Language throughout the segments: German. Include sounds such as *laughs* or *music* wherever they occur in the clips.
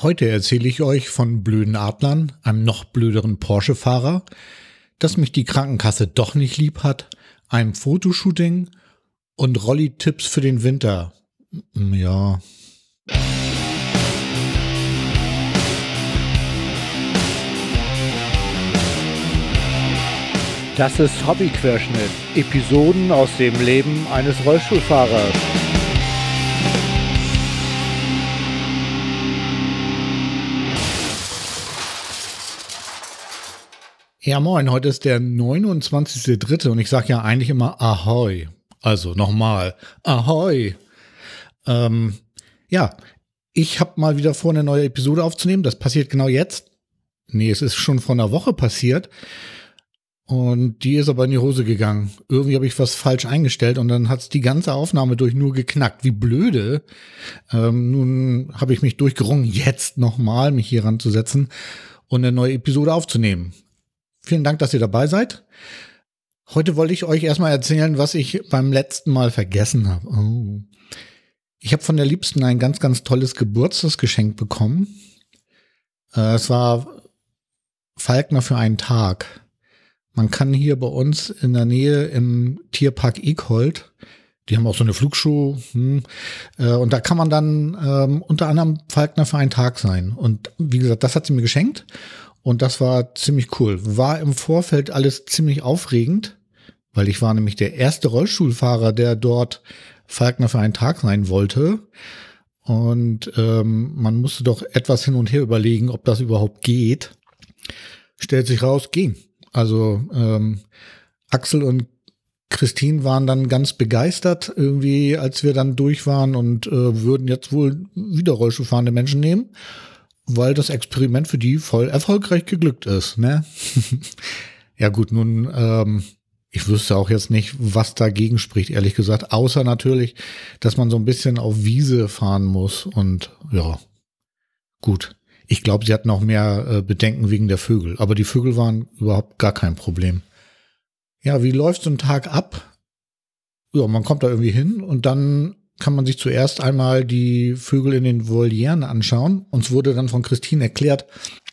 Heute erzähle ich euch von blöden Adlern, einem noch blöderen Porsche-Fahrer, dass mich die Krankenkasse doch nicht lieb hat, einem Fotoshooting und Rolli-Tipps für den Winter. Ja. Das ist Hobbyquerschnitt. Episoden aus dem Leben eines Rollstuhlfahrers. Ja, moin, heute ist der 29.3. und ich sage ja eigentlich immer Ahoi. Also nochmal, Ahoi. Ähm, ja, ich habe mal wieder vor, eine neue Episode aufzunehmen. Das passiert genau jetzt. Nee, es ist schon vor einer Woche passiert. Und die ist aber in die Hose gegangen. Irgendwie habe ich was falsch eingestellt und dann hat's die ganze Aufnahme durch nur geknackt. Wie blöde. Ähm, nun habe ich mich durchgerungen, jetzt nochmal mich hier ranzusetzen und eine neue Episode aufzunehmen. Vielen Dank, dass ihr dabei seid. Heute wollte ich euch erstmal erzählen, was ich beim letzten Mal vergessen habe. Oh. Ich habe von der Liebsten ein ganz, ganz tolles Geburtstagsgeschenk bekommen. Äh, es war Falkner für einen Tag. Man kann hier bei uns in der Nähe im Tierpark Ekhold, die haben auch so eine Flugshow, hm, äh, und da kann man dann ähm, unter anderem Falkner für einen Tag sein. Und wie gesagt, das hat sie mir geschenkt. Und das war ziemlich cool. War im Vorfeld alles ziemlich aufregend, weil ich war nämlich der erste Rollstuhlfahrer, der dort Falkner für einen Tag sein wollte. Und ähm, man musste doch etwas hin und her überlegen, ob das überhaupt geht. Stellt sich raus, ging. Also ähm, Axel und Christine waren dann ganz begeistert, irgendwie, als wir dann durch waren und äh, würden jetzt wohl wieder Rollstuhlfahrende Menschen nehmen weil das Experiment für die voll erfolgreich geglückt ist. Ne? *laughs* ja gut, nun, ähm, ich wüsste auch jetzt nicht, was dagegen spricht, ehrlich gesagt, außer natürlich, dass man so ein bisschen auf Wiese fahren muss und ja, gut. Ich glaube, sie hatten auch mehr äh, Bedenken wegen der Vögel, aber die Vögel waren überhaupt gar kein Problem. Ja, wie läuft so ein Tag ab? Ja, man kommt da irgendwie hin und dann kann man sich zuerst einmal die Vögel in den Volieren anschauen. Uns wurde dann von Christine erklärt,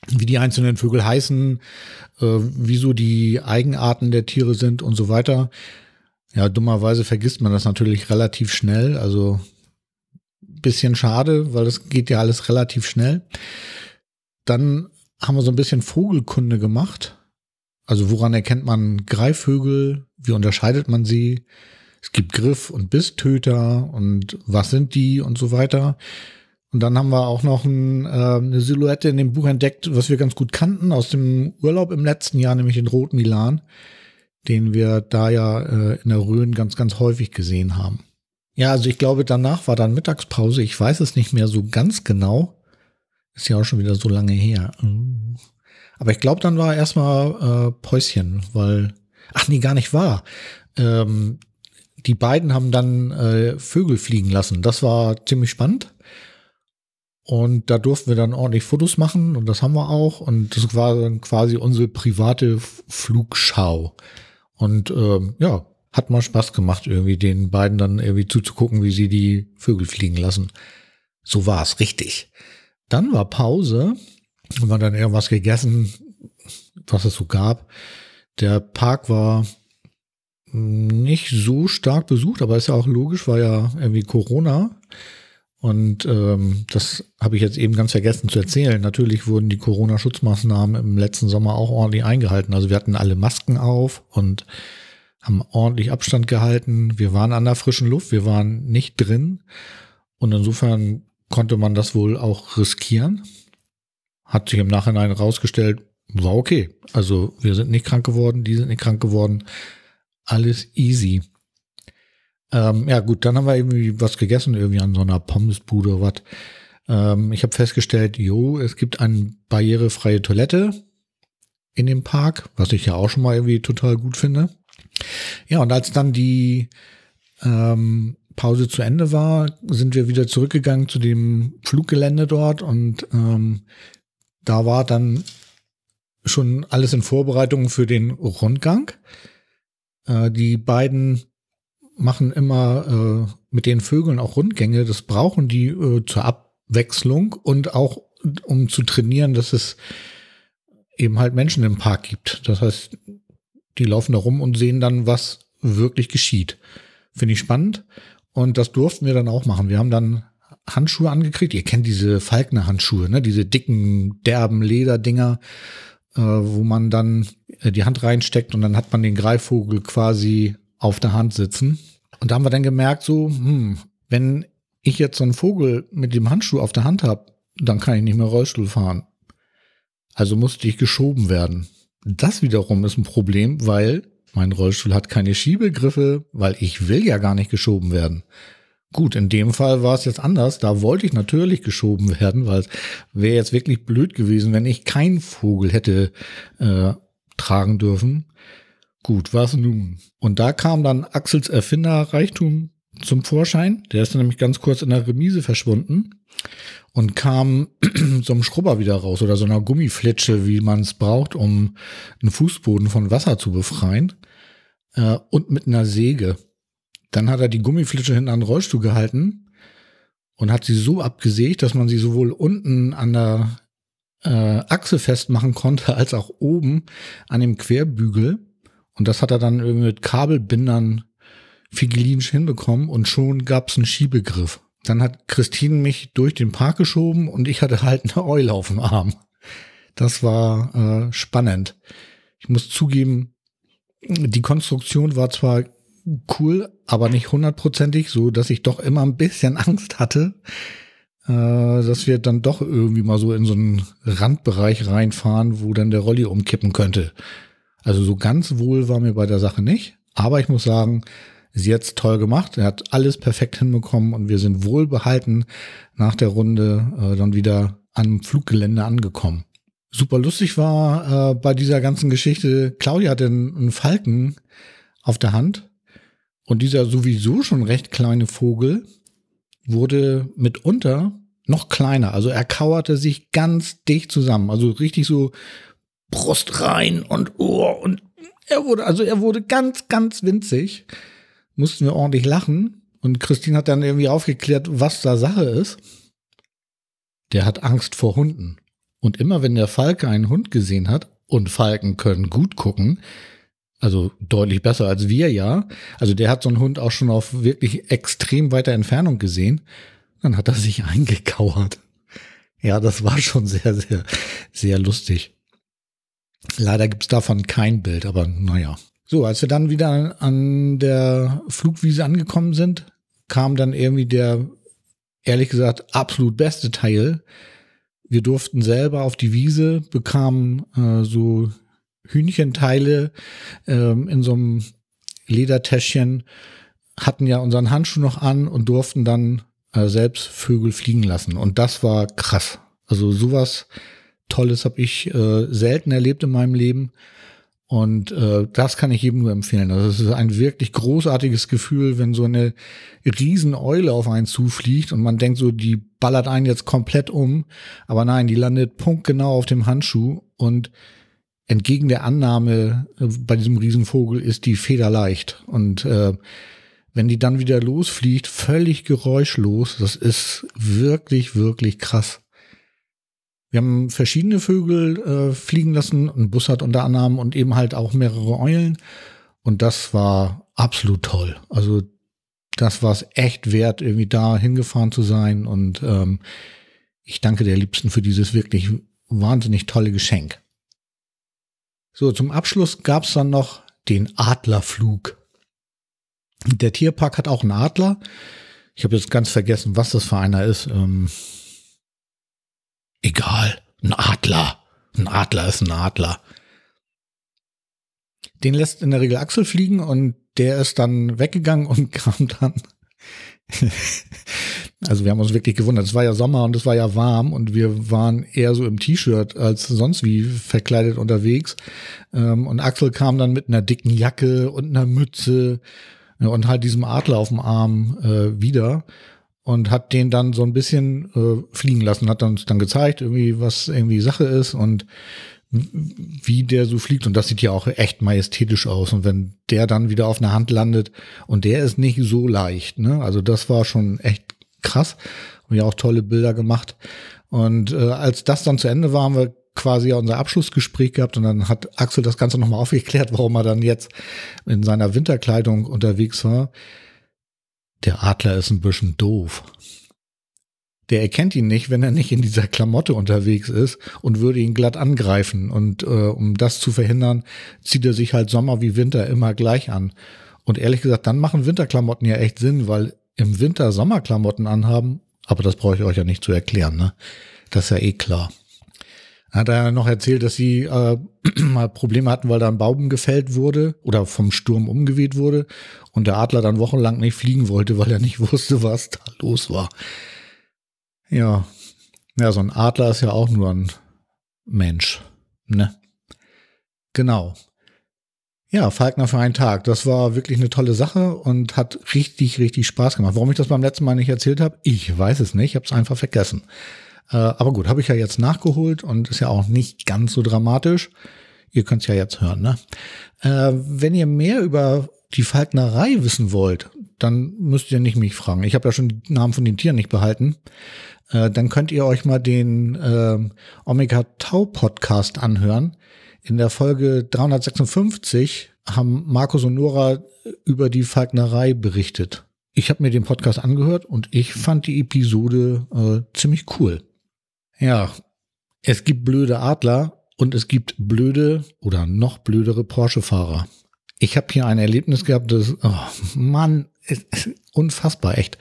wie die einzelnen Vögel heißen, äh, wieso die Eigenarten der Tiere sind und so weiter. Ja, dummerweise vergisst man das natürlich relativ schnell. Also bisschen schade, weil das geht ja alles relativ schnell. Dann haben wir so ein bisschen Vogelkunde gemacht. Also woran erkennt man Greifvögel? Wie unterscheidet man sie? Es gibt Griff- und Bisstöter und was sind die und so weiter. Und dann haben wir auch noch ein, äh, eine Silhouette in dem Buch entdeckt, was wir ganz gut kannten aus dem Urlaub im letzten Jahr, nämlich den Roten Milan, den wir da ja äh, in der Rhön ganz, ganz häufig gesehen haben. Ja, also ich glaube, danach war dann Mittagspause. Ich weiß es nicht mehr so ganz genau. Ist ja auch schon wieder so lange her. Aber ich glaube, dann war erstmal äh, Päuschen, weil, ach nee, gar nicht wahr. Ähm, die beiden haben dann äh, Vögel fliegen lassen. Das war ziemlich spannend. Und da durften wir dann ordentlich Fotos machen und das haben wir auch. Und das war dann quasi unsere private Flugschau. Und ähm, ja, hat mal Spaß gemacht, irgendwie den beiden dann irgendwie zuzugucken, wie sie die Vögel fliegen lassen. So war es, richtig. Dann war Pause und wir dann irgendwas gegessen, was es so gab. Der Park war nicht so stark besucht, aber ist ja auch logisch, war ja irgendwie Corona. Und ähm, das habe ich jetzt eben ganz vergessen zu erzählen. Natürlich wurden die Corona-Schutzmaßnahmen im letzten Sommer auch ordentlich eingehalten. Also wir hatten alle Masken auf und haben ordentlich Abstand gehalten. Wir waren an der frischen Luft, wir waren nicht drin. Und insofern konnte man das wohl auch riskieren. Hat sich im Nachhinein rausgestellt, war okay. Also wir sind nicht krank geworden, die sind nicht krank geworden alles easy. Ähm, ja gut, dann haben wir irgendwie was gegessen, irgendwie an so einer Pommesbude oder was. Ähm, ich habe festgestellt, jo, es gibt eine barrierefreie Toilette in dem Park, was ich ja auch schon mal irgendwie total gut finde. Ja, und als dann die ähm, Pause zu Ende war, sind wir wieder zurückgegangen zu dem Fluggelände dort und ähm, da war dann schon alles in Vorbereitung für den Rundgang. Äh, die beiden machen immer äh, mit den Vögeln auch Rundgänge. Das brauchen die äh, zur Abwechslung und auch um zu trainieren, dass es eben halt Menschen im Park gibt. Das heißt, die laufen da rum und sehen dann, was wirklich geschieht. Finde ich spannend. Und das durften wir dann auch machen. Wir haben dann Handschuhe angekriegt. Ihr kennt diese Falkner-Handschuhe, ne? Diese dicken, derben Lederdinger, wo man dann äh, die Hand reinsteckt und dann hat man den Greifvogel quasi auf der Hand sitzen. Und da haben wir dann gemerkt, so, hm, wenn ich jetzt so einen Vogel mit dem Handschuh auf der Hand habe, dann kann ich nicht mehr Rollstuhl fahren. Also musste ich geschoben werden. Das wiederum ist ein Problem, weil mein Rollstuhl hat keine Schiebegriffe, weil ich will ja gar nicht geschoben werden. Gut, in dem Fall war es jetzt anders. Da wollte ich natürlich geschoben werden, weil es wäre jetzt wirklich blöd gewesen, wenn ich keinen Vogel hätte äh, tragen dürfen. Gut, was nun? Und da kam dann Axels Erfinderreichtum zum Vorschein. Der ist dann nämlich ganz kurz in der Remise verschwunden und kam *clears throat* so einem Schrubber wieder raus oder so einer Gummiflitsche, wie man es braucht, um einen Fußboden von Wasser zu befreien. Äh, und mit einer Säge. Dann hat er die Gummiflitsche hinten an den Rollstuhl gehalten und hat sie so abgesägt, dass man sie sowohl unten an der äh, Achse festmachen konnte, als auch oben an dem Querbügel. Und das hat er dann mit Kabelbindern figilinisch hinbekommen und schon gab's einen Schiebegriff. Dann hat Christine mich durch den Park geschoben und ich hatte halt eine Eule auf dem Arm. Das war äh, spannend. Ich muss zugeben, die Konstruktion war zwar cool, aber nicht hundertprozentig, so dass ich doch immer ein bisschen *laughs* Angst hatte, äh, dass wir dann doch irgendwie mal so in so einen Randbereich reinfahren, wo dann der Rolli umkippen könnte. Also so ganz wohl war mir bei der Sache nicht, aber ich muss sagen, sie hat's toll gemacht. Er hat alles perfekt hinbekommen und wir sind wohlbehalten nach der Runde äh, dann wieder am Fluggelände angekommen. Super lustig war äh, bei dieser ganzen Geschichte, Claudia hatte einen, einen Falken auf der Hand und dieser sowieso schon recht kleine Vogel wurde mitunter noch kleiner. Also er kauerte sich ganz dicht zusammen. Also richtig so Brust rein und Ohr und er wurde, also er wurde ganz, ganz winzig. Mussten wir ordentlich lachen. Und Christine hat dann irgendwie aufgeklärt, was da Sache ist. Der hat Angst vor Hunden. Und immer wenn der Falke einen Hund gesehen hat, und Falken können gut gucken, also deutlich besser als wir ja. Also der hat so einen Hund auch schon auf wirklich extrem weiter Entfernung gesehen. Dann hat er sich *laughs* eingekauert. Ja, das war schon sehr, sehr, sehr lustig. Leider gibt's davon kein Bild, aber naja. So, als wir dann wieder an der Flugwiese angekommen sind, kam dann irgendwie der, ehrlich gesagt, absolut beste Teil. Wir durften selber auf die Wiese, bekamen äh, so Hühnchenteile ähm, in so einem Ledertäschchen, hatten ja unseren Handschuh noch an und durften dann äh, selbst Vögel fliegen lassen. Und das war krass. Also sowas Tolles habe ich äh, selten erlebt in meinem Leben. Und äh, das kann ich jedem nur empfehlen. Also es ist ein wirklich großartiges Gefühl, wenn so eine Rieseneule auf einen zufliegt und man denkt so, die ballert einen jetzt komplett um. Aber nein, die landet punktgenau auf dem Handschuh und entgegen der Annahme äh, bei diesem Riesenvogel ist die Feder leicht. Und äh, wenn die dann wieder losfliegt, völlig geräuschlos, das ist wirklich, wirklich krass. Wir haben verschiedene Vögel äh, fliegen lassen, ein Bussard unter anderem und eben halt auch mehrere Eulen. Und das war absolut toll. Also das war es echt wert, irgendwie da hingefahren zu sein. Und ähm, ich danke der Liebsten für dieses wirklich wahnsinnig tolle Geschenk. So, zum Abschluss gab es dann noch den Adlerflug. Der Tierpark hat auch einen Adler. Ich habe jetzt ganz vergessen, was das für einer ist. Ähm, Egal, ein Adler. Ein Adler ist ein Adler. Den lässt in der Regel Axel fliegen und der ist dann weggegangen und *laughs* kam dann. *laughs* also wir haben uns wirklich gewundert. Es war ja Sommer und es war ja warm und wir waren eher so im T-Shirt als sonst wie verkleidet unterwegs. Ähm, und Axel kam dann mit einer dicken Jacke und einer Mütze und halt diesem Adler auf dem Arm äh, wieder und hat den dann so ein bisschen äh, fliegen lassen, hat uns dann gezeigt, irgendwie, was irgendwie Sache ist und wie der so fliegt. Und das sieht ja auch echt majestätisch aus. Und wenn der dann wieder auf einer Hand landet und der ist nicht so leicht, ne? Also das war schon echt krass. Haben ja auch tolle Bilder gemacht. Und äh, als das dann zu Ende war, haben wir quasi unser Abschlussgespräch gehabt und dann hat Axel das Ganze nochmal *laughs* aufgeklärt, warum er dann jetzt in seiner Winterkleidung unterwegs war. Der Adler ist ein bisschen doof. Der erkennt ihn nicht, wenn er nicht in dieser Klamotte unterwegs ist und würde ihn glatt angreifen. Und äh, um das zu verhindern, zieht er sich halt Sommer wie Winter immer gleich an. Und ehrlich gesagt, dann machen Winterklamotten ja echt Sinn, weil im Winter Sommerklamotten anhaben, aber das brauche ich euch ja nicht zu erklären, ne? Das ist ja eh klar. Hat er noch erzählt, dass sie äh, *clears throat* mal Probleme hatten, weil da ein Baum gefällt wurde oder vom Sturm umgeweht wurde und der Adler dann wochenlang nicht fliegen wollte, weil er nicht *laughs* wusste, was da los war. Ja. Ja, so ein Adler ist ja auch nur ein Mensch, ne? Genau. Ja, Falkner für einen Tag. Das war wirklich eine tolle Sache und hat richtig, richtig Spaß gemacht. Warum ich das beim letzten Mal nicht erzählt habe, ich weiß es nicht. Ich habe es einfach vergessen. Äh, aber gut, habe ich ja jetzt nachgeholt und ist ja auch nicht ganz so dramatisch. Ihr könnt es ja jetzt hören. Ne? Äh, wenn ihr mehr über die Falknerei wissen wollt, dann müsst ihr nicht mich fragen. Ich habe ja schon die Namen von den Tieren nicht behalten. Äh, dann könnt ihr euch mal den äh, Omega Tau Podcast anhören. In der Folge 356 haben Markus und Nora über die Falknerei berichtet. Ich habe mir den Podcast angehört und ich fand die Episode äh, ziemlich cool. Ja, es gibt blöde Adler und es gibt blöde oder noch blödere Porsche-Fahrer. Ich habe hier ein Erlebnis gehabt, das, oh Mann, ist, ist unfassbar, echt.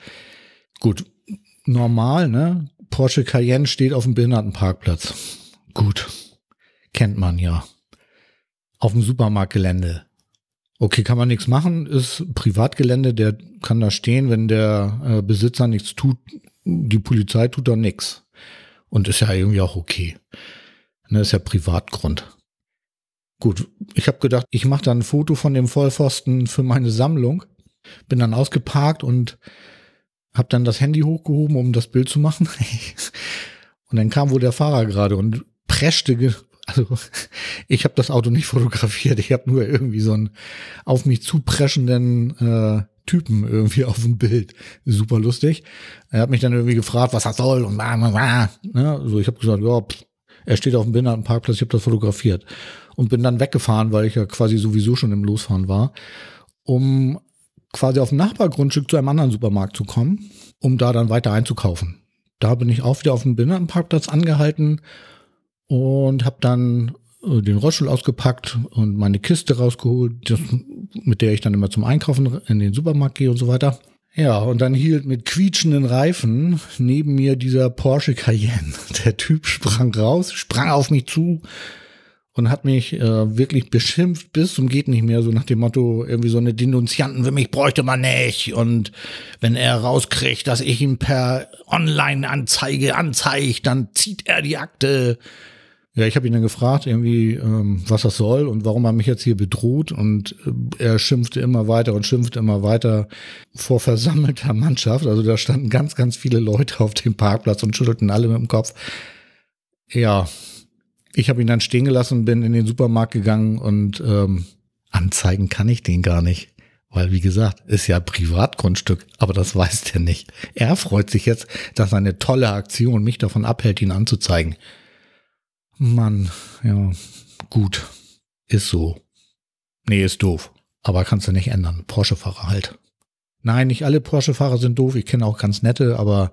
Gut, normal, ne? Porsche Cayenne steht auf dem Behindertenparkplatz. Gut, kennt man ja auf dem Supermarktgelände. Okay, kann man nichts machen, ist Privatgelände, der kann da stehen, wenn der äh, Besitzer nichts tut, die Polizei tut da nichts. Und ist ja irgendwie auch okay. Ne, ist ja Privatgrund. Gut, ich habe gedacht, ich mache dann ein Foto von dem Vollpfosten für meine Sammlung. Bin dann ausgeparkt und habe dann das Handy hochgehoben, um das Bild zu machen. *laughs* und dann kam wohl der Fahrer gerade und preschte also *laughs* ich habe das Auto nicht fotografiert, ich habe nur irgendwie so einen auf mich zupreschenden äh, Typen irgendwie *laughs* auf dem Bild. Super lustig. Er hat mich dann irgendwie gefragt, was das soll und bla, bla, bla. Ne? So, ich habe gesagt, ja, pff, er steht auf dem Behindertenparkplatz, ich habe das fotografiert. Und bin dann weggefahren, weil ich ja quasi sowieso schon im Losfahren war, um quasi auf dem Nachbargrundstück zu einem anderen Supermarkt zu kommen, um da dann weiter einzukaufen. Da bin ich auch wieder auf dem Behindertenparkplatz angehalten und habe dann äh, den Rollstuhl ausgepackt und meine Kiste rausgeholt, mit der ich dann immer zum Einkaufen in den Supermarkt gehe und so weiter. Ja, und dann hielt mit quietschenden Reifen neben mir dieser Porsche Cayenne. *laughs* Der Typ sprang raus, sprang auf mich zu und hat mich äh, wirklich beschimpft bis zum geht nicht mehr, so nach dem Motto, irgendwie so eine Denunzianten für mich bräuchte man nicht. Und wenn er rauskriegt, dass ich ihn per Online-Anzeige anzeige, dann zieht er die Akte. Ja, ich habe ihn dann gefragt, irgendwie, ähm, was das soll und warum er mich jetzt hier bedroht. Und äh, er schimpfte immer weiter und schimpfte immer weiter vor versammelter Mannschaft. Also da standen ganz, ganz viele Leute auf dem Parkplatz und schüttelten alle mit dem Kopf. Ja, ich habe ihn dann stehen gelassen, bin in den Supermarkt gegangen und ähm, anzeigen kann ich den gar nicht. Weil, wie gesagt, ist ja Privatgrundstück, aber das weiß der nicht. Er freut sich jetzt, dass eine tolle Aktion mich davon abhält, ihn anzuzeigen. Mann, ja, gut. Ist so. Nee, ist doof. Aber kannst du nicht ändern. Porsche-Fahrer halt. Nein, nicht alle Porsche-Fahrer sind doof. Ich kenne auch ganz nette, aber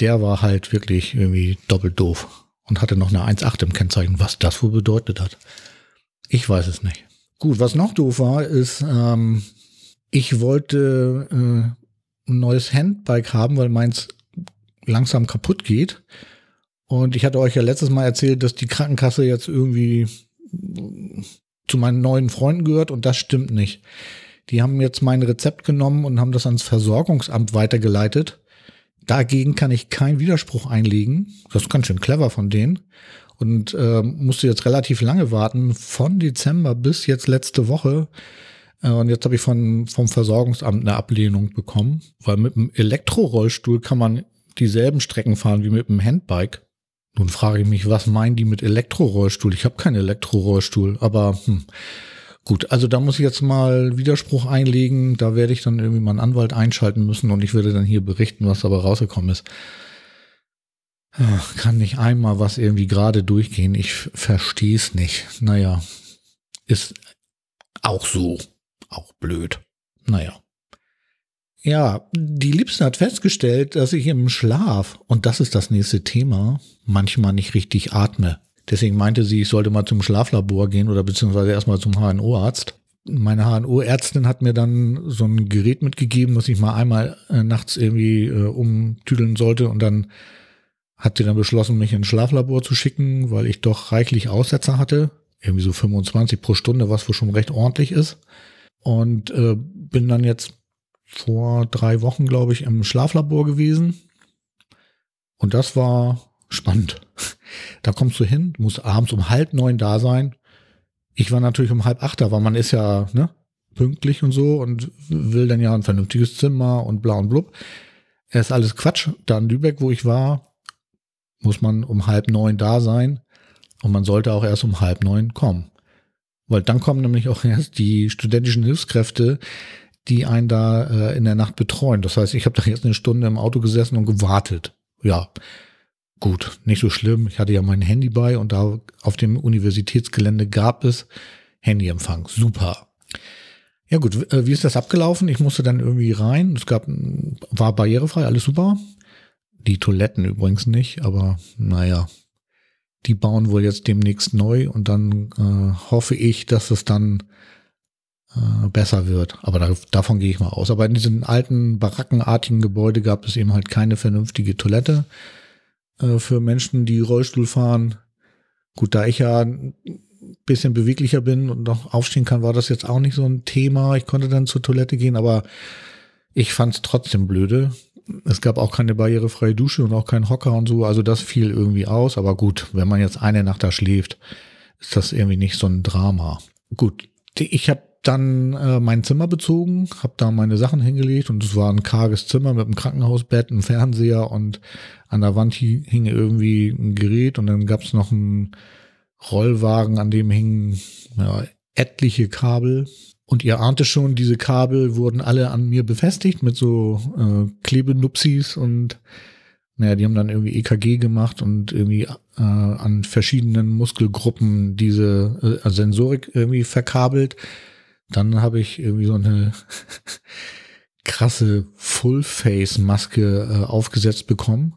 der war halt wirklich irgendwie doppelt doof und hatte noch eine 1,8 im Kennzeichen. Was das wohl bedeutet hat. Ich weiß es nicht. Gut, was noch doof war, ist, ähm, ich wollte äh, ein neues Handbike haben, weil meins langsam kaputt geht. Und ich hatte euch ja letztes Mal erzählt, dass die Krankenkasse jetzt irgendwie zu meinen neuen Freunden gehört und das stimmt nicht. Die haben jetzt mein Rezept genommen und haben das ans Versorgungsamt weitergeleitet. Dagegen kann ich keinen Widerspruch einlegen. Das ist ganz schön clever von denen. Und äh, musste jetzt relativ lange warten, von Dezember bis jetzt letzte Woche. Äh, und jetzt habe ich von, vom Versorgungsamt eine Ablehnung bekommen, weil mit einem Elektrorollstuhl kann man dieselben Strecken fahren wie mit einem Handbike. Nun frage ich mich, was meinen die mit Elektrorollstuhl? Ich habe keinen Elektrorollstuhl, aber hm. Gut, also da muss ich jetzt mal Widerspruch einlegen. Da werde ich dann irgendwie mal einen Anwalt einschalten müssen und ich werde dann hier berichten, was dabei rausgekommen ist. Ach, kann nicht einmal was irgendwie gerade durchgehen. Ich verstehe es nicht. Naja, ist auch so. Auch blöd. Naja. Ja, die Liebste hat festgestellt, dass ich im Schlaf, und das ist das nächste Thema, manchmal nicht richtig atme. Deswegen meinte sie, ich sollte mal zum Schlaflabor gehen oder beziehungsweise erstmal zum HNO-Arzt. Meine HNO-Ärztin hat mir dann so ein Gerät mitgegeben, was ich mal einmal äh, nachts irgendwie äh, umtüdeln sollte und dann hat sie dann beschlossen, mich ins Schlaflabor zu schicken, weil ich doch reichlich Aussetzer hatte. Irgendwie so 25 pro Stunde, was wohl schon recht ordentlich ist. Und äh, bin dann jetzt vor drei Wochen, glaube ich, im Schlaflabor gewesen. Und das war spannend. Da kommst du hin, musst abends um halb neun da sein. Ich war natürlich um halb acht da, weil man ist ja ne, pünktlich und so und will dann ja ein vernünftiges Zimmer und bla und blub. Es ist alles Quatsch. Da in Lübeck, wo ich war, muss man um halb neun da sein und man sollte auch erst um halb neun kommen. Weil dann kommen nämlich auch *laughs* erst die studentischen Hilfskräfte, die einen da äh, in der Nacht betreuen. Das heißt, ich habe da jetzt eine Stunde im Auto gesessen und gewartet. Ja, gut, nicht so schlimm. Ich hatte ja mein Handy bei und da auf dem Universitätsgelände gab es Handyempfang. Super. Ja gut, äh, wie ist das abgelaufen? Ich musste dann irgendwie rein. Es gab, war barrierefrei, alles super. Die Toiletten übrigens nicht, aber naja, die bauen wohl jetzt demnächst neu und dann äh, hoffe ich, dass es dann äh, besser wird. Aber da, davon gehe ich mal aus. Aber in diesen alten barackenartigen Gebäude gab es eben halt keine vernünftige Toilette äh, für Menschen, die Rollstuhl fahren. Gut, da ich ja ein bisschen beweglicher bin und noch aufstehen kann, war das jetzt auch nicht so ein Thema. Ich konnte dann zur Toilette gehen, aber ich fand es trotzdem blöde. Es gab auch keine barrierefreie Dusche und auch keinen Hocker und so. Also das fiel irgendwie aus. Aber gut, wenn man jetzt eine Nacht da schläft, ist das irgendwie nicht so ein Drama. Gut, ich habe dann äh, mein Zimmer bezogen, habe da meine Sachen hingelegt und es war ein karges Zimmer mit einem Krankenhausbett, einem Fernseher und an der Wand hing irgendwie ein Gerät und dann gab es noch einen Rollwagen, an dem hingen ja, etliche Kabel. Und ihr ahnt es schon, diese Kabel wurden alle an mir befestigt mit so äh, Klebenupsis und naja, die haben dann irgendwie EKG gemacht und irgendwie äh, an verschiedenen Muskelgruppen diese äh, Sensorik irgendwie verkabelt. Dann habe ich irgendwie so eine *laughs* krasse Full-Face-Maske äh, aufgesetzt bekommen.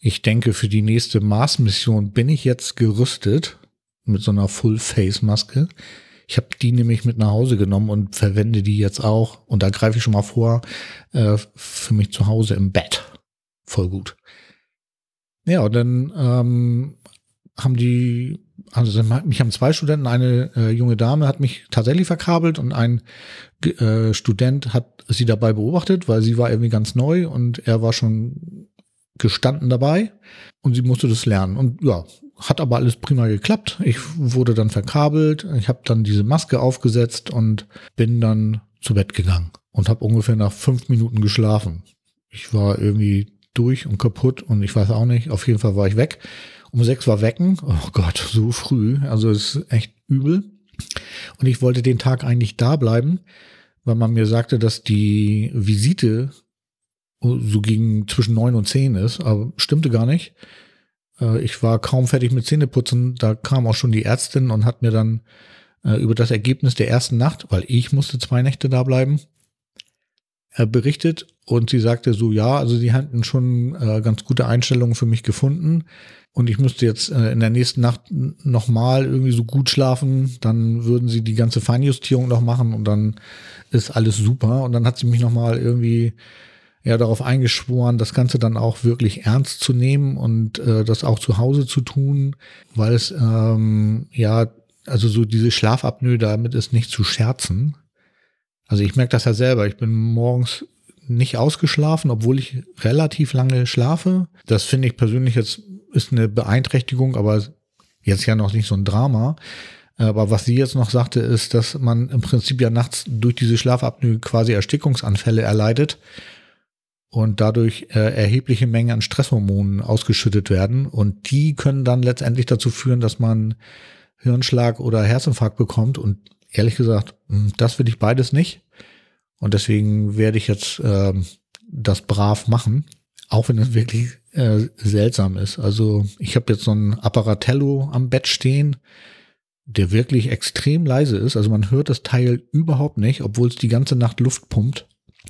Ich denke, für die nächste Mars-Mission bin ich jetzt gerüstet mit so einer Full-Face-Maske. Ich habe die nämlich mit nach Hause genommen und verwende die jetzt auch. Und da greife ich schon mal vor, äh, für mich zu Hause im Bett. Voll gut. Ja, und dann ähm, haben die also mich haben zwei Studenten, eine äh, junge Dame hat mich tatsächlich verkabelt und ein äh, Student hat sie dabei beobachtet, weil sie war irgendwie ganz neu und er war schon gestanden dabei und sie musste das lernen. Und ja, hat aber alles prima geklappt. Ich wurde dann verkabelt, ich habe dann diese Maske aufgesetzt und bin dann zu Bett gegangen und habe ungefähr nach fünf Minuten geschlafen. Ich war irgendwie durch und kaputt und ich weiß auch nicht. Auf jeden Fall war ich weg um sechs war wecken. Oh Gott, so früh. Also es ist echt übel. Und ich wollte den Tag eigentlich da bleiben, weil man mir sagte, dass die Visite so gegen zwischen neun und zehn ist, aber stimmte gar nicht. Äh, ich war kaum fertig mit Zähneputzen. Da kam auch schon die Ärztin und hat mir dann äh, über das Ergebnis der ersten Nacht, weil ich musste zwei Nächte da bleiben, äh, berichtet und sie sagte so, ja, also sie hatten schon äh, ganz gute Einstellungen für mich gefunden und ich müsste jetzt äh, in der nächsten Nacht nochmal irgendwie so gut schlafen, dann würden sie die ganze Feinjustierung noch machen und dann ist alles super. Und dann hat sie mich nochmal irgendwie ja darauf eingeschworen, das Ganze dann auch wirklich ernst zu nehmen und äh, das auch zu Hause zu tun, weil es ähm, ja, also so diese Schlafapnoe, damit ist nicht zu scherzen. Also ich merke das ja selber. Ich bin morgens nicht ausgeschlafen, obwohl ich relativ lange schlafe. Das finde ich persönlich jetzt ist eine Beeinträchtigung, aber jetzt ja noch nicht so ein Drama. Aber was sie jetzt noch sagte, ist, dass man im Prinzip ja nachts durch diese Schlafapnoe quasi Erstickungsanfälle erleidet und dadurch äh, erhebliche Mengen an Stresshormonen ausgeschüttet werden. Und die können dann letztendlich dazu führen, dass man Hirnschlag oder Herzinfarkt bekommt. Und ehrlich gesagt, hm, das will ich beides nicht. Und deswegen werde ich jetzt äh, das brav machen, auch wenn es wirklich äh, seltsam ist. Also ich habe jetzt so ein Apparatello am Bett stehen, der wirklich extrem leise ist. Also man hört das Teil überhaupt nicht, obwohl es die ganze Nacht Luft pumpt.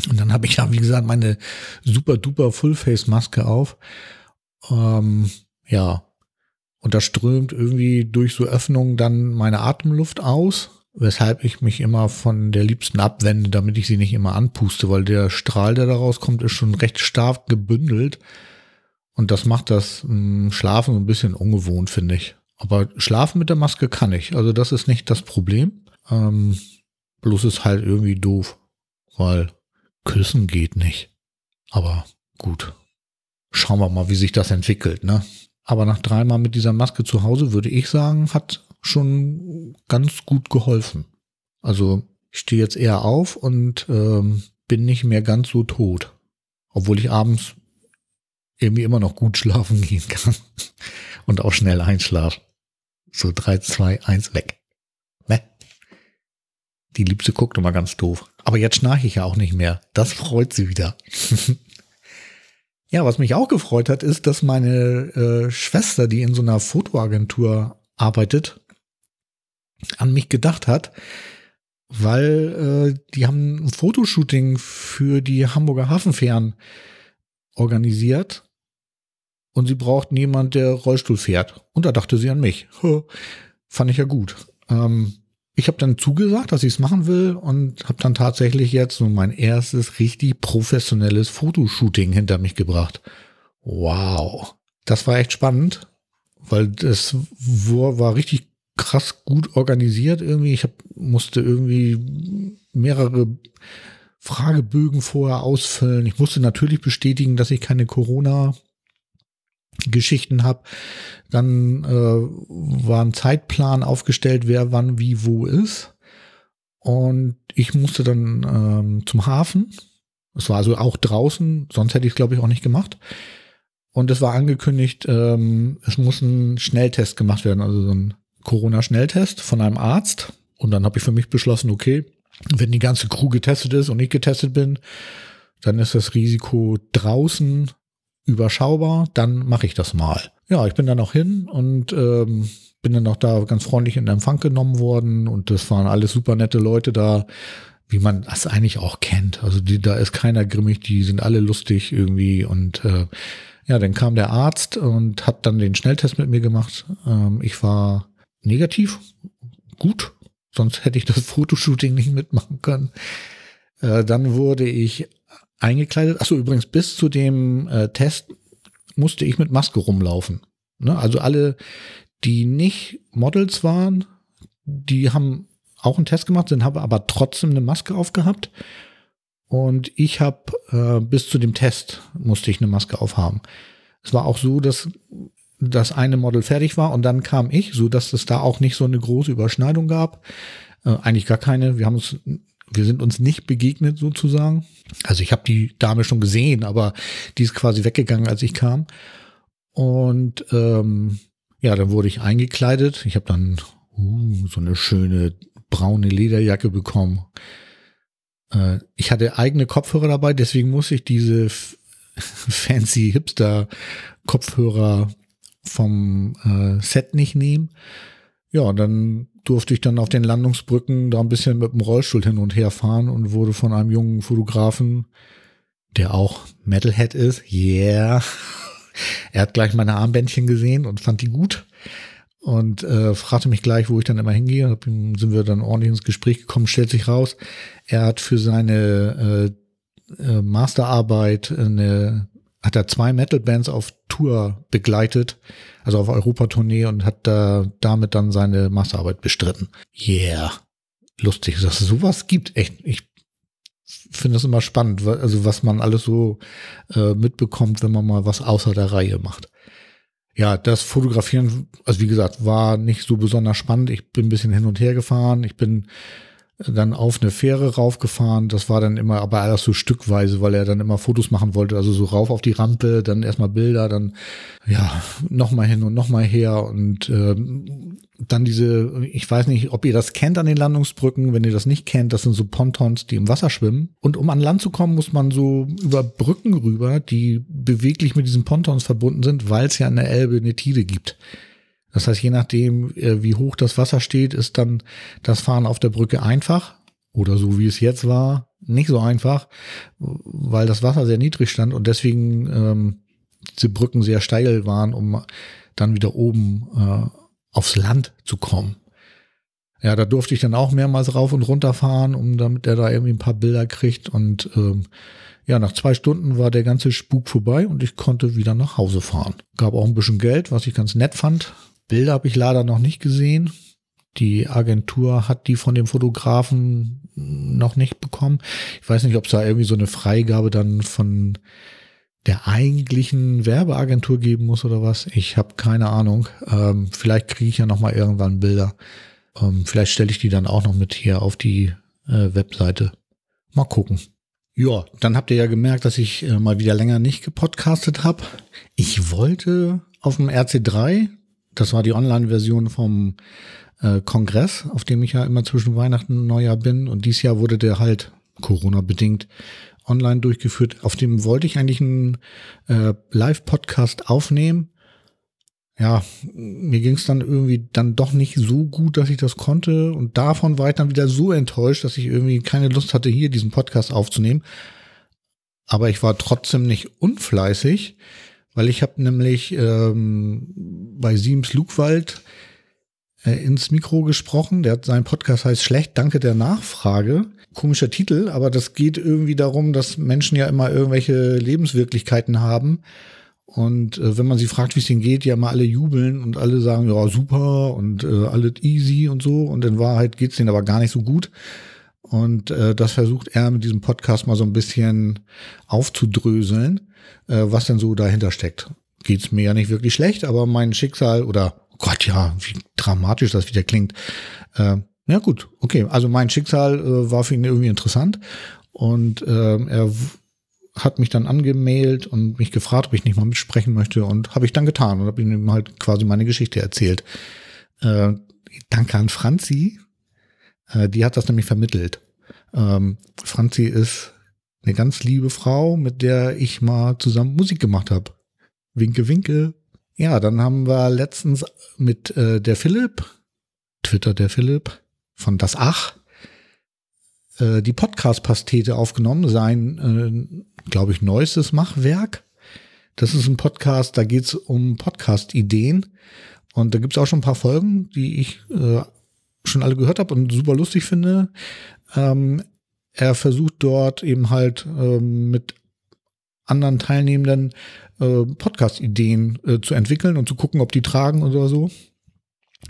Und dann habe ich ja, wie gesagt, meine super duper Fullface-Maske auf. Ähm, ja. Und da strömt irgendwie durch so Öffnungen dann meine Atemluft aus, weshalb ich mich immer von der Liebsten abwende, damit ich sie nicht immer anpuste, weil der Strahl, der daraus kommt, ist schon recht stark gebündelt. Und das macht das hm, Schlafen ein bisschen ungewohnt, finde ich. Aber schlafen mit der Maske kann ich. Also das ist nicht das Problem. Ähm, bloß ist halt irgendwie doof, weil küssen geht nicht. Aber gut. Schauen wir mal, wie sich das entwickelt, ne? Aber nach dreimal mit dieser Maske zu Hause würde ich sagen, hat schon ganz gut geholfen. Also ich stehe jetzt eher auf und ähm, bin nicht mehr ganz so tot. Obwohl ich abends irgendwie immer noch gut *laughs* schlafen gehen kann. Und auch schnell einschlafen. So drei, zwei, eins weg. Ne? Die Liebste guckt immer ganz doof. Aber jetzt schnarche ich ja auch nicht mehr. Das freut sie wieder. *laughs* ja, was mich auch gefreut hat, ist, dass meine äh, Schwester, die in so einer Fotoagentur arbeitet, an mich gedacht hat, weil äh, die haben ein Fotoshooting für die Hamburger Hafenfähren organisiert und sie braucht niemand, der Rollstuhl fährt. Und da dachte sie an mich. Fand ich ja gut. Ähm, ich habe dann zugesagt, dass ich es machen will und habe dann tatsächlich jetzt so mein erstes richtig professionelles Fotoshooting hinter mich gebracht. Wow. Das war echt spannend, weil das war, war richtig krass gut organisiert irgendwie. Ich hab, musste irgendwie mehrere Fragebögen vorher ausfüllen. Ich musste natürlich bestätigen, dass ich keine Corona Geschichten habe. Dann äh, war ein Zeitplan aufgestellt, wer wann wie wo ist. Und ich musste dann ähm, zum Hafen. Es war also auch draußen, sonst hätte ich es, glaube ich, auch nicht gemacht. Und es war angekündigt, ähm, es muss ein Schnelltest gemacht werden, also so ein Corona-Schnelltest von einem Arzt. Und dann habe ich für mich beschlossen, okay, wenn die ganze Crew getestet ist und ich getestet bin, dann ist das Risiko draußen überschaubar, dann mache ich das mal. Ja, ich bin dann auch hin und ähm, bin dann auch da ganz freundlich in Empfang genommen worden und das waren alles super nette Leute da, wie man das eigentlich auch kennt. Also die, da ist keiner grimmig, die sind alle lustig irgendwie und äh, ja, dann kam der Arzt und hat dann den Schnelltest mit mir gemacht. Ähm, ich war negativ, gut, sonst hätte ich das Fotoshooting nicht mitmachen können. Äh, dann wurde ich eingekleidet. Achso, übrigens, bis zu dem äh, Test musste ich mit Maske rumlaufen. Ne? Also alle, die nicht Models waren, die haben auch einen Test gemacht, sind haben aber trotzdem eine Maske aufgehabt. Und ich habe äh, bis zu dem Test musste ich eine Maske aufhaben. Es war auch so, dass das eine Model fertig war und dann kam ich, so dass es da auch nicht so eine große Überschneidung gab. Äh, eigentlich gar keine. Wir haben uns wir sind uns nicht begegnet sozusagen. Also ich habe die Dame schon gesehen, aber die ist quasi weggegangen, als ich kam. Und ähm, ja, dann wurde ich eingekleidet. Ich habe dann uh, so eine schöne braune Lederjacke bekommen. Äh, ich hatte eigene Kopfhörer dabei, deswegen muss ich diese *laughs* fancy Hipster Kopfhörer vom äh, Set nicht nehmen. Ja, dann durfte ich dann auf den Landungsbrücken da ein bisschen mit dem Rollstuhl hin und her fahren und wurde von einem jungen Fotografen, der auch Metalhead ist, yeah, *laughs* er hat gleich meine Armbändchen gesehen und fand die gut und äh, fragte mich gleich, wo ich dann immer hingehe. Hab, sind wir dann ordentlich ins Gespräch gekommen, stellt sich raus, er hat für seine äh, äh, Masterarbeit eine hat er zwei Metal-Bands auf Tour begleitet, also auf Europatournee und hat da damit dann seine Masterarbeit bestritten. Yeah. Lustig, dass es sowas gibt. Echt, ich finde das immer spannend, also was man alles so äh, mitbekommt, wenn man mal was außer der Reihe macht. Ja, das Fotografieren, also wie gesagt, war nicht so besonders spannend. Ich bin ein bisschen hin und her gefahren. Ich bin dann auf eine Fähre raufgefahren. Das war dann immer aber alles so stückweise, weil er dann immer Fotos machen wollte. Also so rauf auf die Rampe, dann erstmal Bilder, dann ja, nochmal hin und nochmal her. Und ähm, dann diese, ich weiß nicht, ob ihr das kennt an den Landungsbrücken. Wenn ihr das nicht kennt, das sind so Pontons, die im Wasser schwimmen. Und um an Land zu kommen, muss man so über Brücken rüber, die beweglich mit diesen Pontons verbunden sind, weil es ja in der Elbe eine Tide gibt. Das heißt, je nachdem, äh, wie hoch das Wasser steht, ist dann das Fahren auf der Brücke einfach oder so wie es jetzt war, nicht so einfach, weil das Wasser sehr niedrig stand und deswegen ähm, diese Brücken sehr steil waren, um dann wieder oben äh, aufs Land zu kommen. Ja, da durfte ich dann auch mehrmals rauf und runter fahren, um damit er da irgendwie ein paar Bilder kriegt. Und ähm, ja, nach zwei Stunden war der ganze Spuk vorbei und ich konnte wieder nach Hause fahren. Gab auch ein bisschen Geld, was ich ganz nett fand. Bilder habe ich leider noch nicht gesehen. Die Agentur hat die von dem Fotografen noch nicht bekommen. Ich weiß nicht, ob es da irgendwie so eine Freigabe dann von der eigentlichen Werbeagentur geben muss oder was. Ich habe keine Ahnung. Ähm, vielleicht kriege ich ja noch mal irgendwann Bilder. Ähm, vielleicht stelle ich die dann auch noch mit hier auf die äh, Webseite. Mal gucken. Ja, dann habt ihr ja gemerkt, dass ich äh, mal wieder länger nicht gepodcastet habe. Ich wollte auf dem RC3 das war die Online-Version vom äh, Kongress, auf dem ich ja immer zwischen Weihnachten und Neujahr bin. Und dieses Jahr wurde der halt Corona-bedingt online durchgeführt. Auf dem wollte ich eigentlich einen äh, Live-Podcast aufnehmen. Ja, mir ging es dann irgendwie dann doch nicht so gut, dass ich das konnte. Und davon war ich dann wieder so enttäuscht, dass ich irgendwie keine Lust hatte, hier diesen Podcast aufzunehmen. Aber ich war trotzdem nicht unfleißig weil ich habe nämlich ähm, bei Siems Lugwald äh, ins Mikro gesprochen. Der hat sein Podcast heißt Schlecht, danke der Nachfrage. Komischer Titel, aber das geht irgendwie darum, dass Menschen ja immer irgendwelche Lebenswirklichkeiten haben. Und äh, wenn man sie fragt, wie es ihnen geht, ja immer alle jubeln und alle sagen, ja, super und äh, alles easy und so. Und in Wahrheit geht es denen aber gar nicht so gut. Und äh, das versucht er mit diesem Podcast mal so ein bisschen aufzudröseln äh, was denn so dahinter steckt. Geht's mir ja nicht wirklich schlecht, aber mein Schicksal oder oh Gott, ja, wie dramatisch das wieder klingt. Äh, ja gut, okay. Also mein Schicksal äh, war für ihn irgendwie interessant und äh, er hat mich dann angemailt und mich gefragt, ob ich nicht mal mitsprechen möchte und habe ich dann getan und habe ihm halt quasi meine Geschichte erzählt. Äh, danke an Franzi, äh, die hat das nämlich vermittelt. Ähm, Franzi ist eine ganz liebe Frau, mit der ich mal zusammen Musik gemacht habe. Winke, winke. Ja, dann haben wir letztens mit äh, der Philipp, Twitter der Philipp, von Das Ach, äh, die Podcast-Pastete aufgenommen, sein, äh, glaube ich, neuestes Machwerk. Das ist ein Podcast, da geht's um Podcast-Ideen. Und da gibt's auch schon ein paar Folgen, die ich äh, schon alle gehört habe und super lustig finde. Ähm, er versucht dort eben halt ähm, mit anderen Teilnehmenden äh, Podcast-Ideen äh, zu entwickeln und zu gucken, ob die tragen oder so.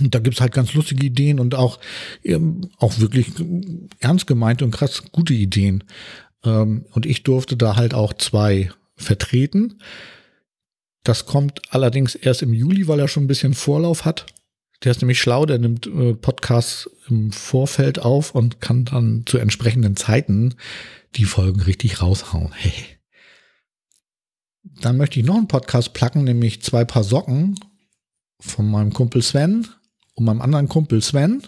Und da gibt's halt ganz lustige Ideen und auch, ähm, auch wirklich ernst gemeinte und krass gute Ideen. Ähm, und ich durfte da halt auch zwei vertreten. Das kommt allerdings erst im Juli, weil er schon ein bisschen Vorlauf hat. Der ist nämlich schlau, der nimmt äh, Podcasts im Vorfeld auf und kann dann zu entsprechenden Zeiten die Folgen richtig raushauen. Hey. *laughs* Dann möchte ich noch einen Podcast placken, nämlich zwei Paar Socken von meinem Kumpel Sven und meinem anderen Kumpel Sven.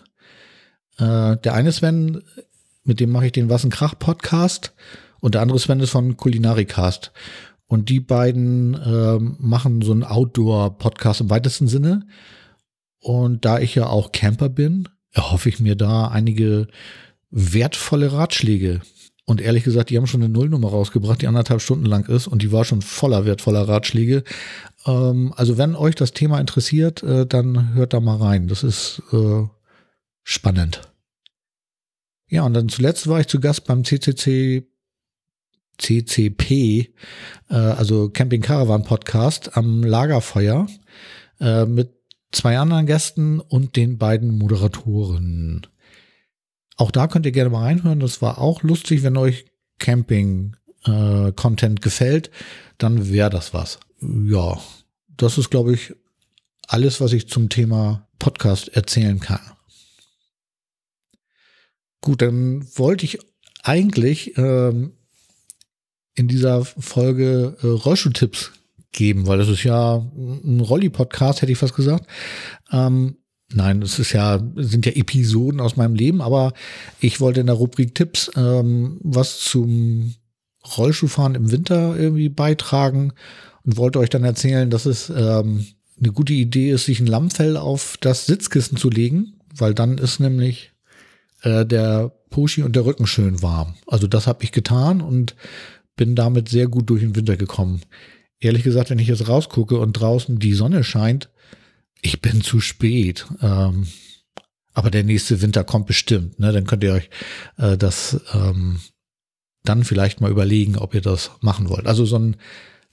Äh, der eine Sven, mit dem mache ich den Was Krach Podcast und der andere Sven ist von Kulinarikast. Und die beiden äh, machen so einen Outdoor-Podcast im weitesten Sinne. Und da ich ja auch Camper bin, erhoffe ich mir da einige wertvolle Ratschläge. Und ehrlich gesagt, die haben schon eine Nullnummer rausgebracht, die anderthalb Stunden lang ist und die war schon voller wertvoller Ratschläge. Ähm, also wenn euch das Thema interessiert, äh, dann hört da mal rein. Das ist äh, spannend. Ja, und dann zuletzt war ich zu Gast beim CCC CCP, äh, also Camping Caravan Podcast am Lagerfeuer äh, mit zwei anderen Gästen und den beiden Moderatoren. Auch da könnt ihr gerne mal reinhören. Das war auch lustig, wenn euch Camping-Content äh, gefällt, dann wäre das was. Ja, das ist, glaube ich, alles, was ich zum Thema Podcast erzählen kann. Gut, dann wollte ich eigentlich ähm, in dieser Folge äh, Rollstuhltipps geben, weil das ist ja ein Rolli-Podcast, hätte ich fast gesagt. Ähm, nein, es ist ja, sind ja Episoden aus meinem Leben, aber ich wollte in der Rubrik Tipps ähm, was zum Rollschuhfahren im Winter irgendwie beitragen und wollte euch dann erzählen, dass es ähm, eine gute Idee ist, sich ein Lammfell auf das Sitzkissen zu legen, weil dann ist nämlich äh, der Puschi und der Rücken schön warm. Also das habe ich getan und bin damit sehr gut durch den Winter gekommen. Ehrlich gesagt, wenn ich jetzt rausgucke und draußen die Sonne scheint, ich bin zu spät. Ähm, aber der nächste Winter kommt bestimmt. Ne? Dann könnt ihr euch äh, das ähm, dann vielleicht mal überlegen, ob ihr das machen wollt. Also so ein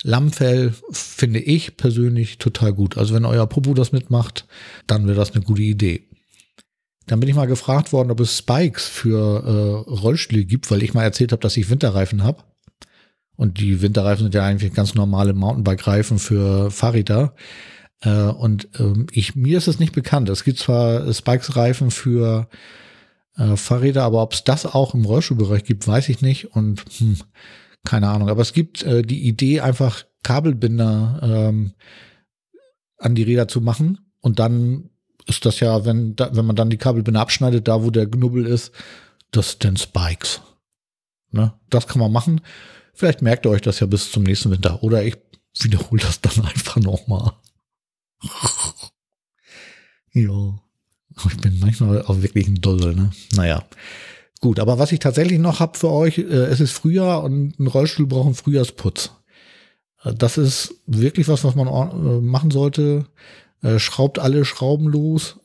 Lammfell finde ich persönlich total gut. Also wenn euer Popo das mitmacht, dann wäre das eine gute Idee. Dann bin ich mal gefragt worden, ob es Spikes für äh, Rollstühle gibt, weil ich mal erzählt habe, dass ich Winterreifen habe. Und die Winterreifen sind ja eigentlich ganz normale Mountainbike-Reifen für Fahrräder. Äh, und ähm, ich, mir ist es nicht bekannt. Es gibt zwar Spikes-Reifen für äh, Fahrräder, aber ob es das auch im Rollstuhlbereich gibt, weiß ich nicht. Und hm, keine Ahnung. Aber es gibt äh, die Idee, einfach Kabelbinder ähm, an die Räder zu machen. Und dann ist das ja, wenn, wenn man dann die Kabelbinder abschneidet, da wo der Knubbel ist, das sind Spikes. Ne? Das kann man machen. Vielleicht merkt ihr euch das ja bis zum nächsten Winter. Oder ich wiederhole das dann einfach nochmal. *laughs* ja. Ich bin manchmal auch wirklich ein Doddel, ne? Naja. Gut, aber was ich tatsächlich noch habe für euch, äh, es ist Frühjahr und ein Rollstuhl braucht einen Frühjahrsputz. Äh, das ist wirklich was, was man äh, machen sollte. Äh, schraubt alle Schrauben los,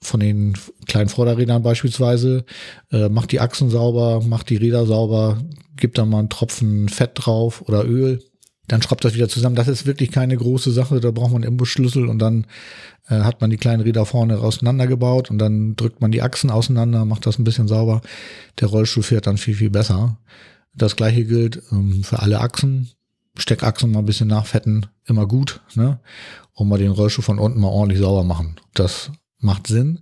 von den kleinen Vorderrädern beispielsweise, äh, macht die Achsen sauber, macht die Räder sauber, gibt da mal einen Tropfen Fett drauf oder Öl, dann schraubt das wieder zusammen. Das ist wirklich keine große Sache, da braucht man einen Imbusschlüssel und dann äh, hat man die kleinen Räder vorne auseinandergebaut und dann drückt man die Achsen auseinander, macht das ein bisschen sauber. Der Rollstuhl fährt dann viel, viel besser. Das gleiche gilt ähm, für alle Achsen. Steckachsen mal ein bisschen nachfetten, immer gut, ne? Und mal den Rollstuhl von unten mal ordentlich sauber machen. Das macht Sinn.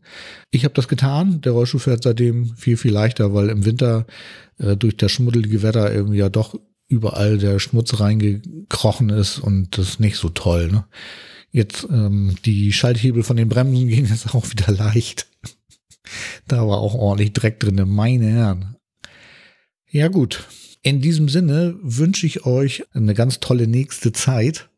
Ich habe das getan. Der Rollstuhl fährt seitdem viel, viel leichter, weil im Winter äh, durch das schmuddelige Wetter irgendwie ja doch überall der Schmutz reingekrochen ist und das ist nicht so toll. Ne? Jetzt ähm, die Schalthebel von den Bremsen *laughs* gehen jetzt auch wieder leicht. da war auch ordentlich Dreck drin, meine Herren. Ja gut, in diesem Sinne wünsche ich euch eine ganz tolle nächste Zeit.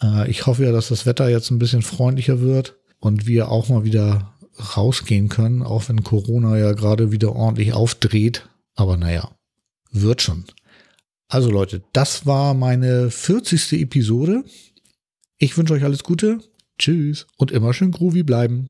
Äh, ich hoffe ja, dass das Wetter jetzt ein bisschen freundlicher wird und wir auch mal wieder rausgehen können, auch wenn Corona ja gerade wieder ordentlich aufdreht. Aber naja, wird schon. Also Leute, das war meine 40. Episode. Ich wünsche euch alles Gute. Tschüss und immer schön groovy bleiben.